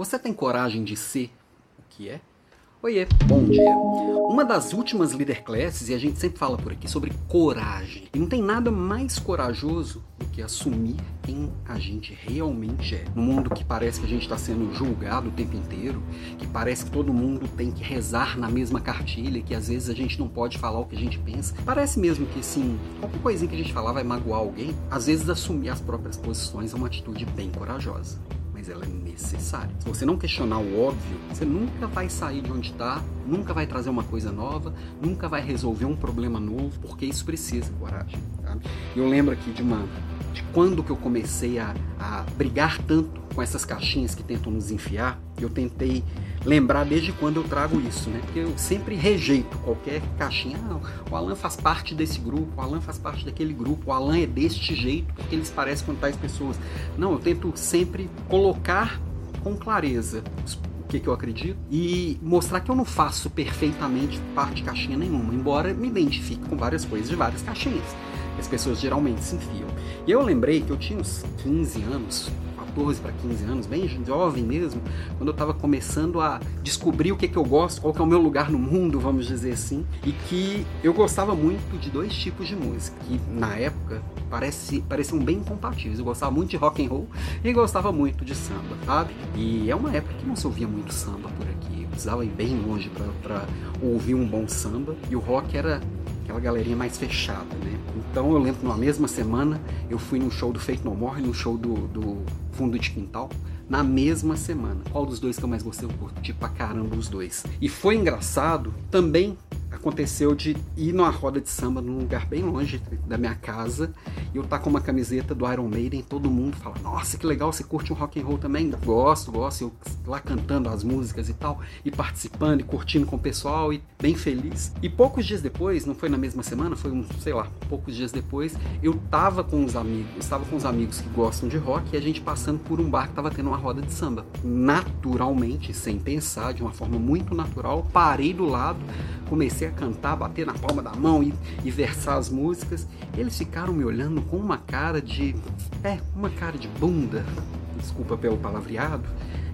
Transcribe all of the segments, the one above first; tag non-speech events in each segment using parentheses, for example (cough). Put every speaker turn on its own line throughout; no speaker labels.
Você tem coragem de ser o que é? Oiê, bom dia. Uma das últimas leader classes, e a gente sempre fala por aqui sobre coragem. E não tem nada mais corajoso do que assumir quem a gente realmente é. No mundo que parece que a gente está sendo julgado o tempo inteiro, que parece que todo mundo tem que rezar na mesma cartilha, que às vezes a gente não pode falar o que a gente pensa. Parece mesmo que assim, qualquer coisinha que a gente falar vai magoar alguém. Às vezes assumir as próprias posições é uma atitude bem corajosa mas ela é necessária. Se você não questionar o óbvio, você nunca vai sair de onde está, nunca vai trazer uma coisa nova, nunca vai resolver um problema novo, porque isso precisa coragem. Tá? Eu lembro aqui de uma de quando que eu comecei a, a brigar tanto com essas caixinhas que tentam nos enfiar, eu tentei lembrar desde quando eu trago isso, né? Porque eu sempre rejeito qualquer caixinha. Ah, o Alan faz parte desse grupo, o Alan faz parte daquele grupo, o Alan é deste jeito, porque eles parecem com tais pessoas. Não, eu tento sempre colocar com clareza o que, que eu acredito e mostrar que eu não faço perfeitamente parte de caixinha nenhuma, embora me identifique com várias coisas de várias caixinhas. As pessoas geralmente se enfiam. E eu lembrei que eu tinha uns 15 anos, 14 para 15 anos, bem jovem mesmo, quando eu estava começando a descobrir o que, que eu gosto, qual que é o meu lugar no mundo, vamos dizer assim, e que eu gostava muito de dois tipos de música, que na época parece, pareciam bem compatíveis. Eu gostava muito de rock and roll e gostava muito de samba, sabe? E é uma época que não se ouvia muito samba por aqui, eu precisava ir bem longe para ouvir um bom samba, e o rock era aquela galerinha mais fechada, né? Então eu lembro numa mesma semana eu fui num show do Fate No More num show do, do Fundo de Quintal na mesma semana. Qual dos dois que eu mais gostei? Eu curti pra caramba os dois. E foi engraçado também aconteceu de ir numa roda de samba num lugar bem longe da minha casa e eu tá com uma camiseta do Iron Maiden, todo mundo fala: "Nossa, que legal, você curte um rock and roll também?" Gosto, gosto, eu lá cantando as músicas e tal, e participando e curtindo com o pessoal e bem feliz. E poucos dias depois, não foi na mesma semana, foi um, sei lá, poucos dias depois, eu tava com os amigos, estava com os amigos que gostam de rock e a gente passando por um bar que tava tendo uma roda de samba. Naturalmente, sem pensar, de uma forma muito natural, parei do lado, comecei a cantar, bater na palma da mão e, e versar as músicas. Eles ficaram me olhando com uma cara de. É, uma cara de bunda, desculpa pelo palavreado,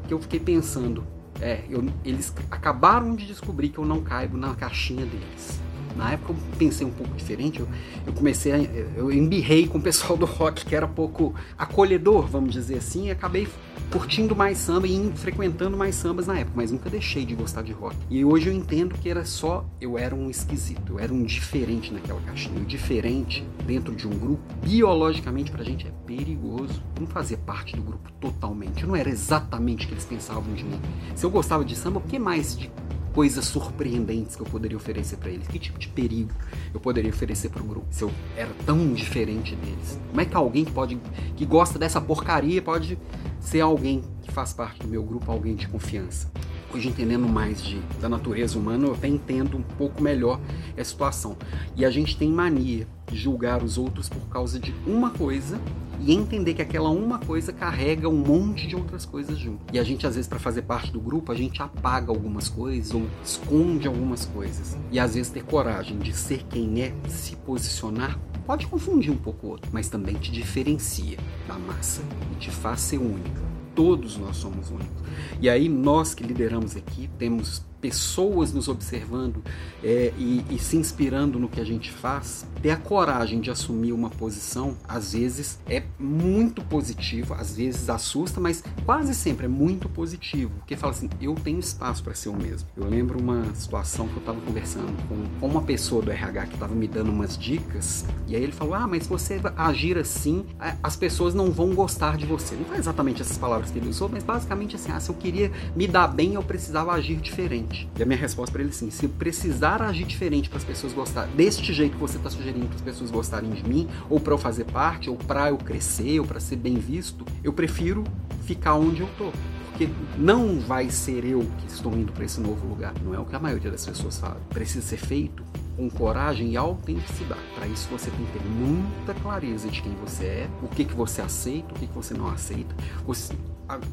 que eu fiquei pensando. É, eu, eles acabaram de descobrir que eu não caibo na caixinha deles. Na época eu pensei um pouco diferente, eu, eu comecei a, eu embirrei com o pessoal do rock que era pouco acolhedor, vamos dizer assim, e acabei curtindo mais samba e frequentando mais sambas na época, mas nunca deixei de gostar de rock. E hoje eu entendo que era só eu era um esquisito, eu era um diferente naquela caixinha. O diferente dentro de um grupo, biologicamente pra gente é perigoso. não fazia parte do grupo totalmente. Eu não era exatamente o que eles pensavam de mim. Se eu gostava de samba, o que mais de coisas surpreendentes que eu poderia oferecer para eles? Que tipo de perigo eu poderia oferecer para o grupo se eu era tão diferente deles? Como é que alguém pode que gosta dessa porcaria pode ser alguém que faz parte do meu grupo, alguém de confiança? Hoje entendendo mais de, da natureza humana, eu até entendo um pouco melhor a situação. E a gente tem mania de julgar os outros por causa de uma coisa e entender que aquela uma coisa carrega um monte de outras coisas junto. E a gente, às vezes, para fazer parte do grupo, a gente apaga algumas coisas ou esconde algumas coisas. E às vezes ter coragem de ser quem é, se posicionar, pode confundir um pouco o outro, mas também te diferencia da massa e te faz ser única. Todos nós somos únicos. E aí, nós que lideramos aqui, temos pessoas nos observando é, e, e, se inspirando no que a gente faz, ter a coragem de assumir uma posição, às vezes é muito positivo, às vezes assusta, mas quase sempre é muito positivo, porque fala assim: eu tenho espaço para ser o mesmo. Eu lembro uma situação que eu estava conversando com uma pessoa do RH que estava me dando umas dicas, e aí ele falou: ah, mas se você agir assim, as pessoas não vão gostar de você. Não foi exatamente essas palavras que ele usou, mas basicamente assim: ah, se eu queria me dar bem, eu precisava agir diferente diferente. E a minha resposta para ele é sim: se precisar agir diferente para as pessoas gostarem, deste jeito que você está sugerindo para as pessoas gostarem de mim, ou para eu fazer parte, ou para eu crescer, ou para ser bem visto, eu prefiro ficar onde eu tô. Porque não vai ser eu que estou indo para esse novo lugar. Não é o que a maioria das pessoas fala. Precisa ser feito com coragem e autenticidade. Para isso você tem que ter muita clareza de quem você é, o que, que você aceita, o que, que você não aceita. Você,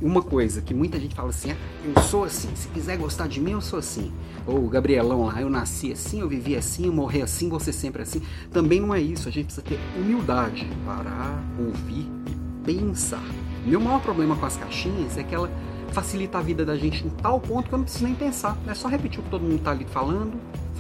uma coisa que muita gente fala assim, ah, eu sou assim, se quiser gostar de mim, eu sou assim. Ou o Gabrielão lá, eu nasci assim, eu vivi assim, eu morri assim, você sempre assim. Também não é isso, a gente precisa ter humildade, parar, ouvir e pensar. Meu maior problema com as caixinhas é que ela facilita a vida da gente em tal ponto que eu não preciso nem pensar. É só repetir o que todo mundo está ali falando,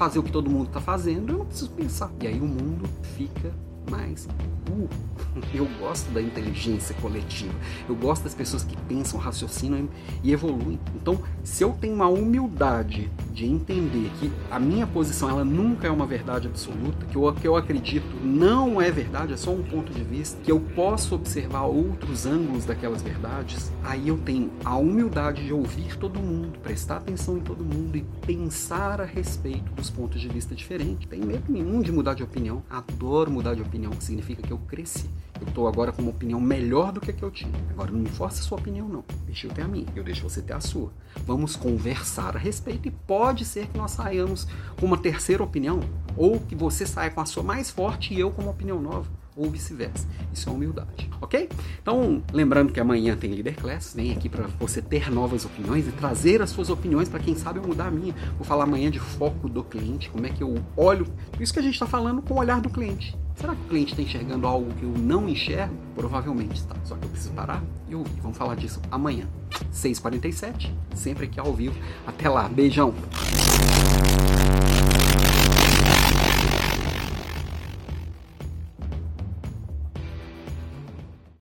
fazer o que todo mundo está fazendo, eu não preciso pensar. E aí o mundo fica mais uh, (laughs) eu gosto da inteligência coletiva. Eu gosto das pessoas que pensam, raciocinam e evoluem. Então, se eu tenho uma humildade de entender que a minha posição ela nunca é uma verdade absoluta, que o que eu acredito não é verdade, é só um ponto de vista, que eu posso observar outros ângulos daquelas verdades, aí eu tenho a humildade de ouvir todo mundo, prestar atenção em todo mundo e pensar a respeito dos pontos de vista diferentes. Tem medo nenhum de mudar de opinião. Adoro mudar de opinião, que significa que eu cresci. Eu estou agora com uma opinião melhor do que a que eu tinha. Agora não me force a sua opinião, não. Deixa eu ter a minha, eu deixo você ter a sua. Vamos conversar a respeito e pode ser que nós saiamos com uma terceira opinião, ou que você saia com a sua mais forte e eu com uma opinião nova ou vice-versa. Isso é humildade, ok? Então, lembrando que amanhã tem Leader Class, vem aqui para você ter novas opiniões e trazer as suas opiniões para quem sabe eu mudar a minha. Vou falar amanhã de foco do cliente, como é que eu olho. Isso que a gente está falando com o olhar do cliente. Será que o cliente está enxergando algo que eu não enxergo? Provavelmente está. Só que eu preciso parar e ouvir. Vamos falar disso amanhã. 6h47, sempre aqui ao vivo. Até lá. Beijão.